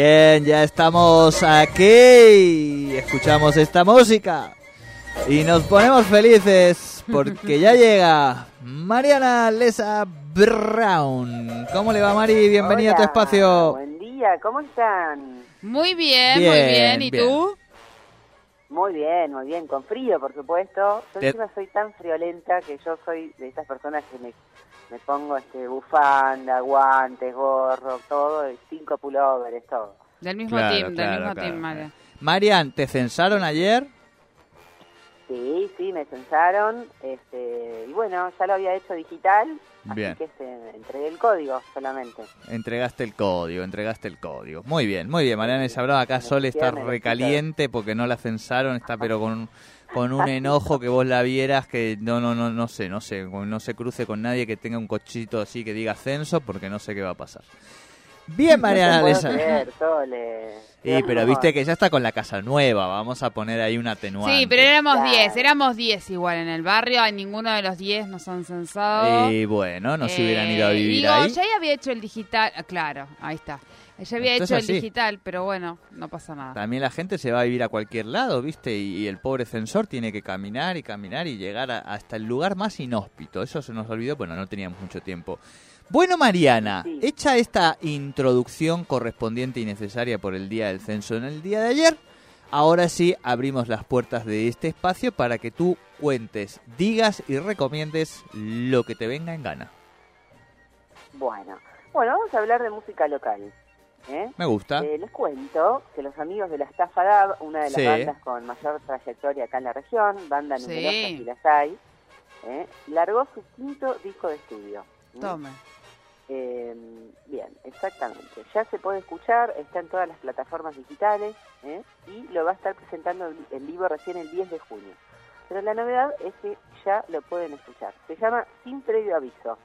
Bien, ya estamos aquí. Escuchamos esta música y nos ponemos felices porque ya llega Mariana Lesa Brown. ¿Cómo le va, Mari? Bienvenida a tu espacio. Buen día, ¿cómo están? Muy bien, Bien, muy bien. ¿Y bien. tú? Muy bien, muy bien, con frío, por supuesto. Yo encima soy tan friolenta que yo soy de esas personas que me, me pongo este bufanda, guantes, gorro, todo, y cinco pullovers, todo. Del mismo Claro, team, del mismo claro. team, María. Marian, ¿te censaron ayer? Sí, sí, me censaron, este, y bueno, ya lo había hecho digital, Bien. así que este, entregué el código solamente. Entregaste el código, entregaste el código. Muy bien, muy bien. Mariana Brown, acá Sol está recaliente porque no la censaron, está pero con, con un enojo que vos la vieras que no, no, no, no sé, no sé, no se cruce con nadie que tenga un cochito así que diga censo porque no sé qué va a pasar. Bien, Mariana Lesa. Sí, pero viste que ya está con la casa nueva, vamos a poner ahí una atenuante. Sí, pero éramos Claro. 10, éramos 10 igual en el barrio, a ninguno de los 10 nos han censado. Y bueno, no se hubieran ido a Eh, vivir digo, ahí. ya había hecho el digital, ah, claro, ahí está. Ya había hecho el así. digital, pero bueno, no pasa nada. También la gente se va a vivir a cualquier lado, ¿viste? Y, y el pobre censor tiene que caminar y caminar y llegar a- hasta el lugar más inhóspito. Eso se nos olvidó, bueno, no teníamos mucho tiempo. Bueno, Mariana, Sí. hecha esta introducción correspondiente y necesaria por el día del censo en el día de ayer, ahora sí abrimos las puertas de este espacio para que tú cuentes, digas y recomiendes lo que te venga en gana. Bueno, bueno, vamos a hablar de música local. ¿eh? Me gusta. Eh, les cuento que los amigos de la Estafa Dab, una de las Sí. bandas con mayor trayectoria acá en la región, banda Sí. numerosas y las hay, ¿eh? largó su quinto disco de estudio. ¿Mm? Tome. Eh, bien, exactamente. Ya se puede escuchar, está en todas las plataformas digitales ¿eh? y lo va a estar presentando en vivo recién el 10 de junio. Pero la novedad es que ya lo pueden escuchar. Se llama Sin Previo Aviso.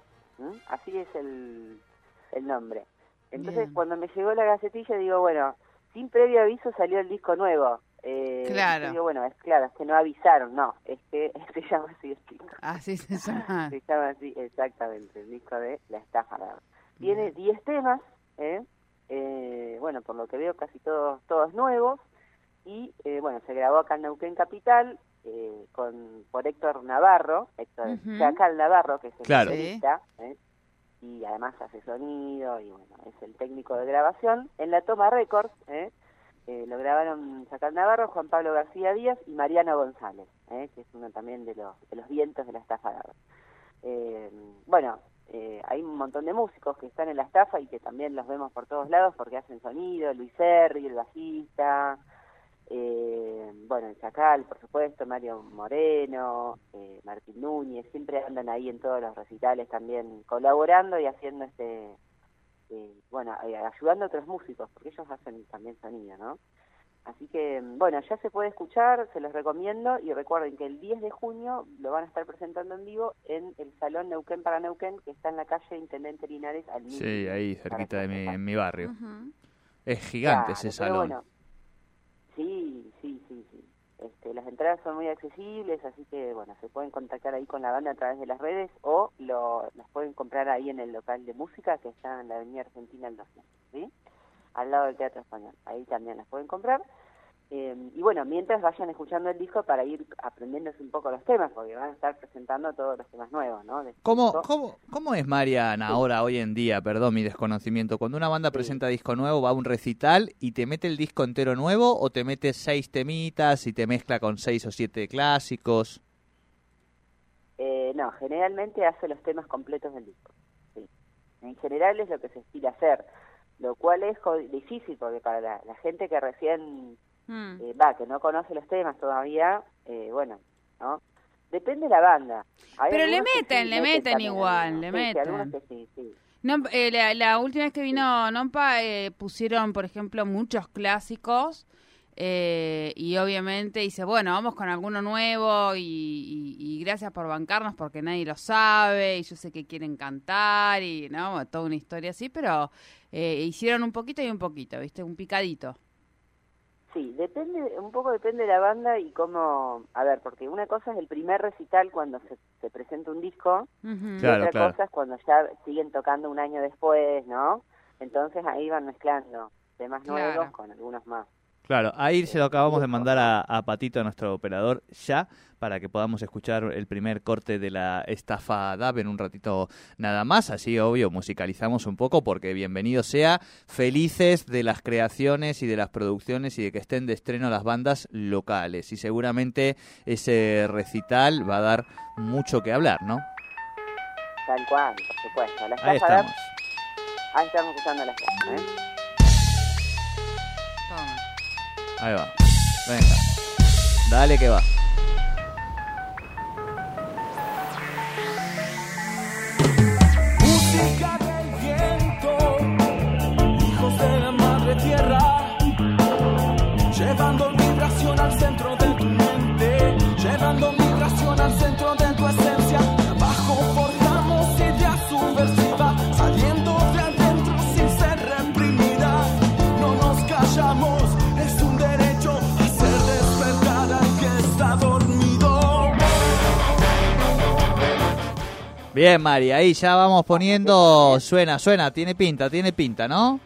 Así es el, el nombre. Entonces, Bien. cuando me llegó la gacetilla, digo, bueno, sin previo aviso salió el disco nuevo. Eh, Claro. Digo, bueno, es claro, es que no avisaron, no, es que se llama así el disco. Así se llama. Se llama así, exactamente, el disco de La Estafa. Tiene 10 temas, ¿eh? Eh, bueno, por lo que veo casi todos todos nuevos, y eh, bueno, se grabó acá en Neuquén Capital eh, con por Héctor Navarro, Héctor Ujú. Chacal Navarro, que es el Claro. baterista, ¿eh? y además hace sonido, y bueno, es el técnico de grabación, en la Toma Records, ¿eh? Eh, lo grabaron Chacal Navarro, Juan Pablo García Díaz y Mariano González, ¿eh? que es uno también de los, de los vientos de la estafa. Eh, bueno, eh, hay un montón de músicos que están en la estafa y que también los vemos por todos lados porque hacen sonido, Luis Serri, el bajista, eh, bueno, el Chacal, por supuesto, Mario Moreno, eh, Martín Núñez, siempre andan ahí en todos los recitales también colaborando y haciendo este, eh, bueno, eh, ayudando a otros músicos, porque ellos hacen también sonido, ¿no? Así que, bueno, ya se puede escuchar, se los recomiendo y recuerden que el 10 de junio lo van a estar presentando en vivo en el Salón Neuquén para Neuquén, que está en la calle Intendente Linares al mil. Sí, ahí cerquita de mi, en mi barrio. Es gigante Claro, ese salón. bueno, sí, sí, sí, sí. Este, las entradas son muy accesibles, así que bueno, se pueden contactar ahí con la banda a través de las redes o lo, las pueden comprar ahí en el local de música que está en la Avenida Argentina el 200, ¿sí? Al lado del Teatro Español. Ahí también las pueden comprar. Eh, y bueno, mientras vayan escuchando el disco para ir aprendiéndose un poco los temas, porque van a estar presentando todos los temas nuevos, ¿no? ¿Cómo, disco. cómo, ¿Cómo es Mariana ahora, hoy en día? Perdón mi desconocimiento. Cuando una banda Sí. presenta disco nuevo, va a un recital y te mete el disco entero nuevo o te mete seis temitas y te mezcla con seis o siete clásicos. Eh, no, generalmente hace los temas completos del disco. sí. En general es lo que se estila hacer, lo cual es difícil porque para la, la gente que recién Mm. eh, va, que no conoce los temas todavía, eh, bueno, ¿no? Depende de la banda. Hay Pero le meten, sí, le meten también igual, le Sí, meten. algunos que sí, sí. No, eh, la, la última vez que vino Nompa eh, pusieron, por ejemplo, muchos clásicos eh, y obviamente dice, bueno, vamos con alguno nuevo y, y- y gracias por bancarnos porque nadie lo sabe y yo sé que quieren cantar y no, toda una historia así, pero eh, hicieron un poquito y un poquito, ¿viste? Un picadito. Sí, depende, un poco depende de la banda y cómo, a ver, porque una cosa es el primer recital cuando se, se presenta un disco y Claro, otra claro. cosa es cuando ya siguen tocando un año después, ¿no? Entonces ahí van mezclando temas Claro. nuevos con algunos más. Claro, ahí se lo acabamos de mandar a, a Patito, nuestro operador, ya, para que podamos escuchar el primer corte de la estafa DAB en un ratito nada más. Así, obvio, musicalizamos un poco porque bienvenido sea. Felices de las creaciones y de las producciones y de que estén de estreno las bandas locales. Y seguramente ese recital va a dar mucho que hablar, ¿no? Tal cual, por supuesto. La Ahí estafa estamos. DAP, ahí estamos escuchando la estafa, ¿eh? Ahí va. Venga. Dale que va. Música del viento, hijos de la madre tierra, llevando Bien, Mari, ahí ya vamos poniendo. Suena, suena, tiene pinta, tiene pinta, ¿no?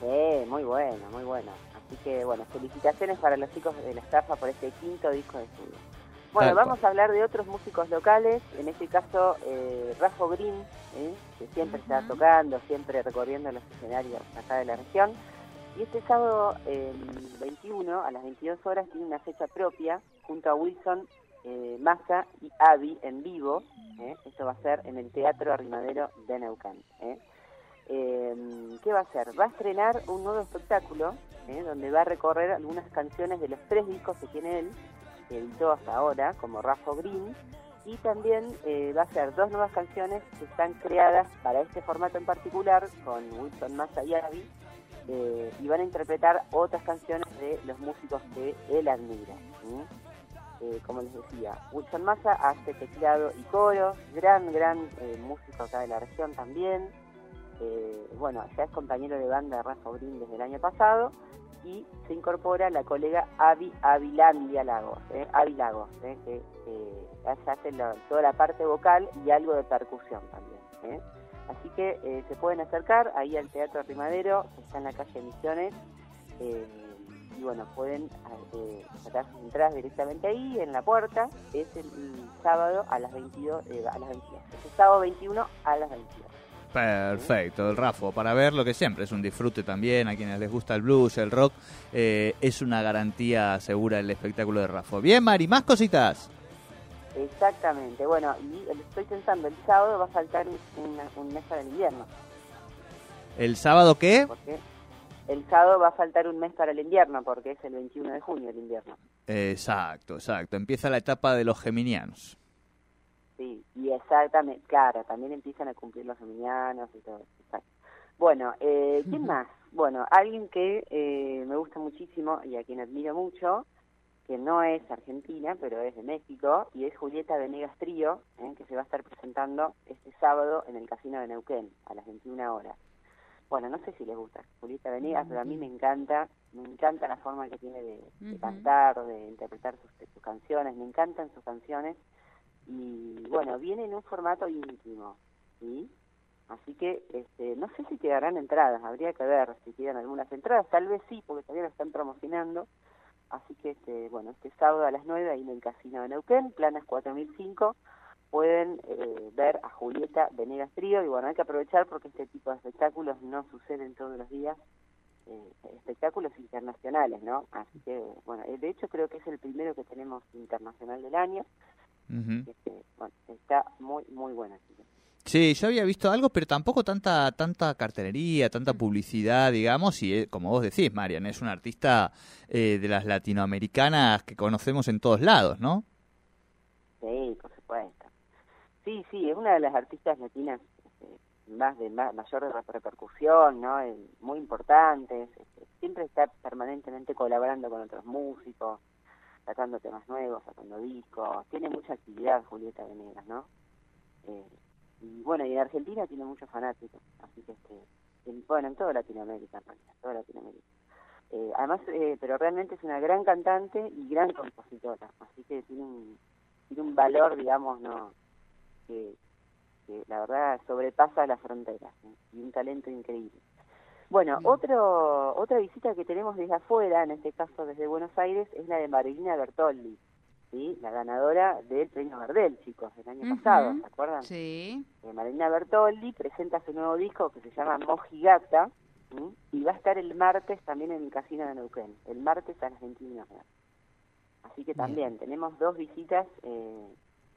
Sí, muy bueno, muy bueno. Así que, bueno, felicitaciones para los chicos de la estafa por este quinto disco de estudio. Bueno, Tal cual. vamos a hablar de otros músicos locales, en este caso eh, Rafa Green, ¿eh? que siempre está tocando, siempre recorriendo los escenarios acá de la región. Y este sábado eh, 21, a las 22 horas, tiene una fecha propia junto a Wilson, eh, Massa y Avi en vivo. ¿eh? Esto va a ser en el Teatro Arrimadero de Neuquén. ¿eh? Eh, ¿Qué va a hacer? Va a estrenar un nuevo espectáculo ¿eh? donde va a recorrer algunas canciones de los tres discos que tiene él, que editó hasta ahora, como Rafa Green, y también va a hacer dos nuevas canciones que están creadas para este formato en particular, con Wilson Massa y eh, y van a interpretar otras canciones de los músicos que él admira. Eh, como les decía, Wilson Massa hace teclado y coro, gran, gran eh, músico acá de la región también. Eh, bueno, ya es compañero de banda de Rafa Green desde el año pasado y se incorpora la colega Avi Avilandia Lagos, eh, Avi Lagos, que hace toda la parte vocal y algo de percusión también. Así que se pueden acercar ahí al Teatro Rimadero, que está en la calle Misiones, eh, y bueno, pueden eh, sacar sus entradas directamente ahí, en la puerta, es el, sábado a las 22, eh, a las 22, es el sábado 21 a las 22. Perfecto, el Rafo, para ver lo que siempre es un disfrute también, a quienes les gusta el blues, el rock, eh, es una garantía segura el espectáculo de Rafo. Bien, Mari, más cositas. Exactamente, bueno, y estoy pensando, el sábado va a faltar un, una- un mes para el invierno, ¿El sábado qué? porque el sábado va a faltar un mes para el invierno, porque es el 21 de junio el invierno. Exacto, exacto. Empieza la etapa de los geminianos. Sí, y exactamente, claro, también empiezan a cumplir los geminianos y todo. exacto. Bueno, eh, ¿quién más? Bueno, alguien que eh, me gusta muchísimo y a quien admiro mucho, que no es argentina, pero es de México, y es Julieta Venegas Trío, eh, que se va a estar presentando este sábado en el Casino de Neuquén, a las 21 horas. Bueno, no sé si les gusta Julieta Venegas, pero a mí me encanta, me encanta la forma que tiene de, cantar, de interpretar sus, sus canciones, me encantan sus canciones y bueno, viene en un formato íntimo, ¿sí? Así que este, no sé si quedarán entradas, habría que ver si quedan algunas entradas, tal vez sí, porque todavía lo están promocionando. Así que este, bueno, este sábado a las 9 ahí en el Casino de Neuquén, Planas 4005, pueden eh, ver a Julieta Venegas Trío y bueno, hay que aprovechar porque este tipo de espectáculos no suceden todos los días, eh, espectáculos internacionales, ¿no? Así que bueno, eh, de hecho creo que es el primero que tenemos internacional del año este, bueno, está muy, muy que- Sí, yo había visto algo, pero tampoco tanta tanta cartelería, tanta publicidad, digamos, y eh, como vos decís, Marian, es una artista eh, de las latinoamericanas que conocemos en todos lados, ¿no? Sí, por. Sí, sí, es una de las artistas latinas este, más de ma- mayor re- repercusión, ¿no? Muy importantes. este, siempre está permanentemente colaborando con otros músicos, sacando temas nuevos, sacando discos. Tiene mucha actividad Julieta Venegas, ¿no? Eh, y bueno, y en Argentina tiene muchos fanáticos, así que, este, en- bueno, en toda Latinoamérica, en toda Latinoamérica. Eh, además, eh, pero realmente es una gran cantante y gran compositora, así que tiene un, tiene un valor, digamos, no que, que la verdad sobrepasa las fronteras ¿eh? y un talento increíble. Bueno, otro, otra visita que tenemos desde afuera, en este caso desde Buenos Aires, es la de Marilina Bertoldi, ¿sí? la ganadora del premio Gardel, chicos, del año pasado, ¿se acuerdan? Sí. Eh, Marina Bertoldi presenta su nuevo disco que se llama Mojigata ¿m? y va a estar el martes también en el Casino de Neuquén, el martes a las 21 horas. Así que también tenemos dos visitas eh,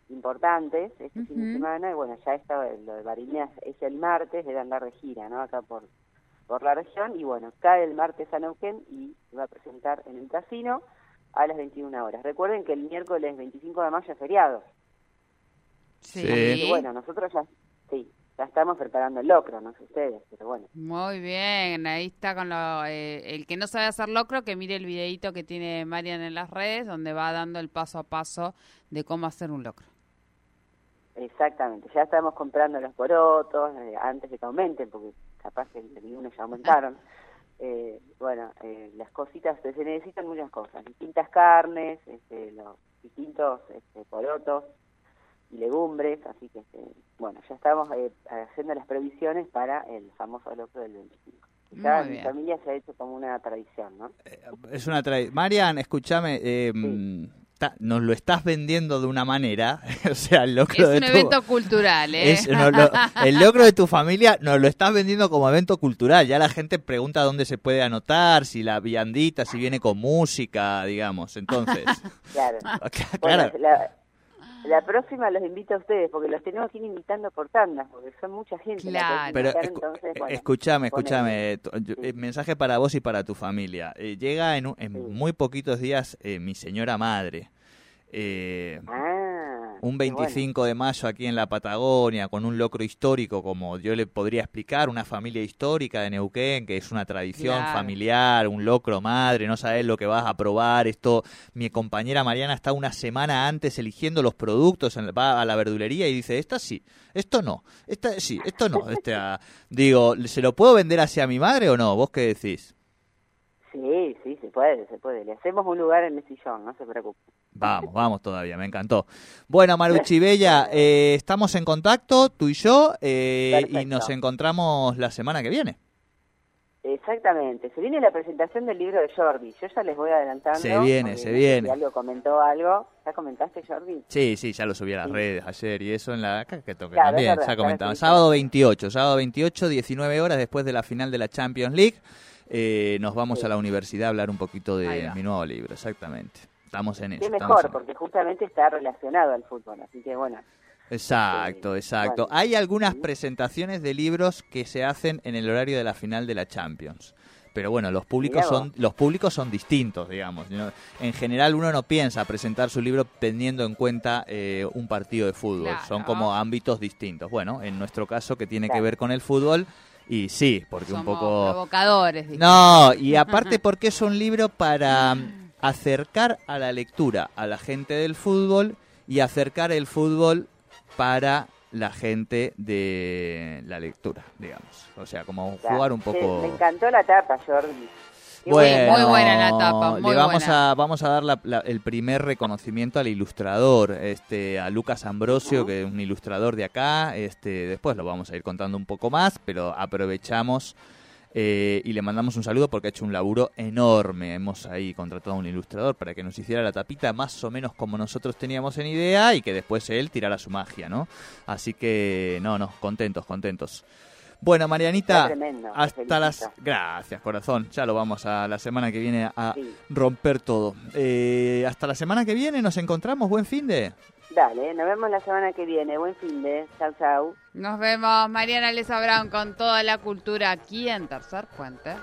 importantes este fin de semana y bueno, ya está, lo de Marina es el martes, debe andar de gira, ¿no? Acá por, por la región y bueno, cae el martes a Neuquén y se va a presentar en el casino a las 21 horas. Recuerden que el miércoles 25 de mayo es feriado. Sí. Que bueno, nosotros ya, sí, ya estamos preparando el locro, no sé ustedes, pero bueno. Muy bien, ahí está con lo, eh, el que no sabe hacer locro, que mire el videito que tiene Marian en las redes, donde va dando el paso a paso de cómo hacer un locro. Exactamente, ya estamos comprando los porotos eh, antes de que aumenten, porque capaz que el 21 ya aumentaron. Eh, bueno, eh, las cositas, se necesitan muchas cosas, distintas carnes, este, los distintos este, porotos y legumbres, así que este, bueno, ya estamos eh, haciendo las previsiones para el famoso locro del 25. Ya en mi familia se ha hecho como una tradición, ¿no? Es una tradición. Marian, escúchame, eh, nos lo estás vendiendo de una manera, o sea, el locro Es de un tu- evento cultural, ¿eh? es- no, lo- el locro de tu familia nos lo estás vendiendo como evento cultural. Ya la gente pregunta dónde se puede anotar, si la viandita, si viene con música, digamos. Entonces, Claro. claro, Bueno, la, la próxima los invito a ustedes, porque los tenemos que ir invitando por tandas, porque son mucha gente. que Pero invitar, escu- entonces, bueno, escúchame, ponele. escúchame. tu- yo- eh, mensaje para vos y para tu familia. Eh, llega en, un- en Sí. muy poquitos días eh, mi señora madre. Eh, Ah, un qué bueno. 25 de mayo aquí en la Patagonia, con un locro histórico, como yo le podría explicar, una familia histórica de Neuquén, que es una tradición Claro. familiar, un locro madre, no sabes lo que vas a probar. Esto, mi compañera Mariana está una semana antes eligiendo los productos, en- va a la verdulería y dice, esta sí, esto no, esta sí, esto no. Este, ah, digo, ¿se lo puedo vender hacia mi madre o no? ¿Vos qué decís? Sí, sí, se puede, se puede. Le hacemos un lugar en el sillón, no se preocupe. Vamos, vamos todavía, me encantó. Bueno, Maruchi Bella, eh, estamos en contacto, tú y yo, eh, y nos encontramos la semana que viene. Exactamente. Se viene la presentación del libro de Jordi. Yo ya les voy adelantando. Se viene, se viene. Si algo comentó algo. ¿Ya comentaste, Jordi? Sí, sí, ya lo subí a las Sí. redes ayer y eso en la que toque Claro, también, verdad, ya sí, Sábado sí. 28, sábado 28, 19 horas después de la final de la Champions League, eh, nos vamos Sí. a la universidad a hablar un poquito de mi nuevo libro, exactamente. Estamos en eso. Qué mejor, en- porque justamente está relacionado al fútbol. Así que bueno. Exacto, exacto. bueno. Hay algunas presentaciones de libros que se hacen en el horario de la final de la Champions. Pero bueno, los públicos son los públicos son distintos, digamos. En general uno no piensa presentar su libro teniendo en cuenta eh, un partido de fútbol. Claro. Son como ámbitos distintos. Bueno, en nuestro caso que tiene que ver con el fútbol y sí, porque un poco provocadores. dije. no, y aparte porque es un libro para acercar a la lectura a la gente del fútbol y acercar el fútbol para la gente de la lectura, digamos. O sea, como jugar un Sí, poco... me encantó la tapa, Jordi. Bueno, muy buena la tapa, muy le vamos buena. a vamos a dar la- la- el primer reconocimiento al ilustrador, este a Lucas Ambrosio, que es un ilustrador de acá. Este después lo vamos a ir contando un poco más, pero aprovechamos eh, y le mandamos un saludo porque ha hecho un laburo enorme. Hemos ahí contratado a un ilustrador para que nos hiciera la tapita más o menos como nosotros teníamos en idea y que después él tirara su magia, ¿no? Así que no, no, contentos, contentos. Bueno, Marianita, tremendo, hasta las... Gracias, corazón. Ya lo vamos a la semana que viene a Sí. romper todo. Eh, hasta la semana que viene nos encontramos. Buen fin de... Dale, nos vemos la semana que viene. Buen fin de. Chau, chau. Nos vemos, Mariana Lesa Brown, con toda la cultura aquí en Tercer Puente.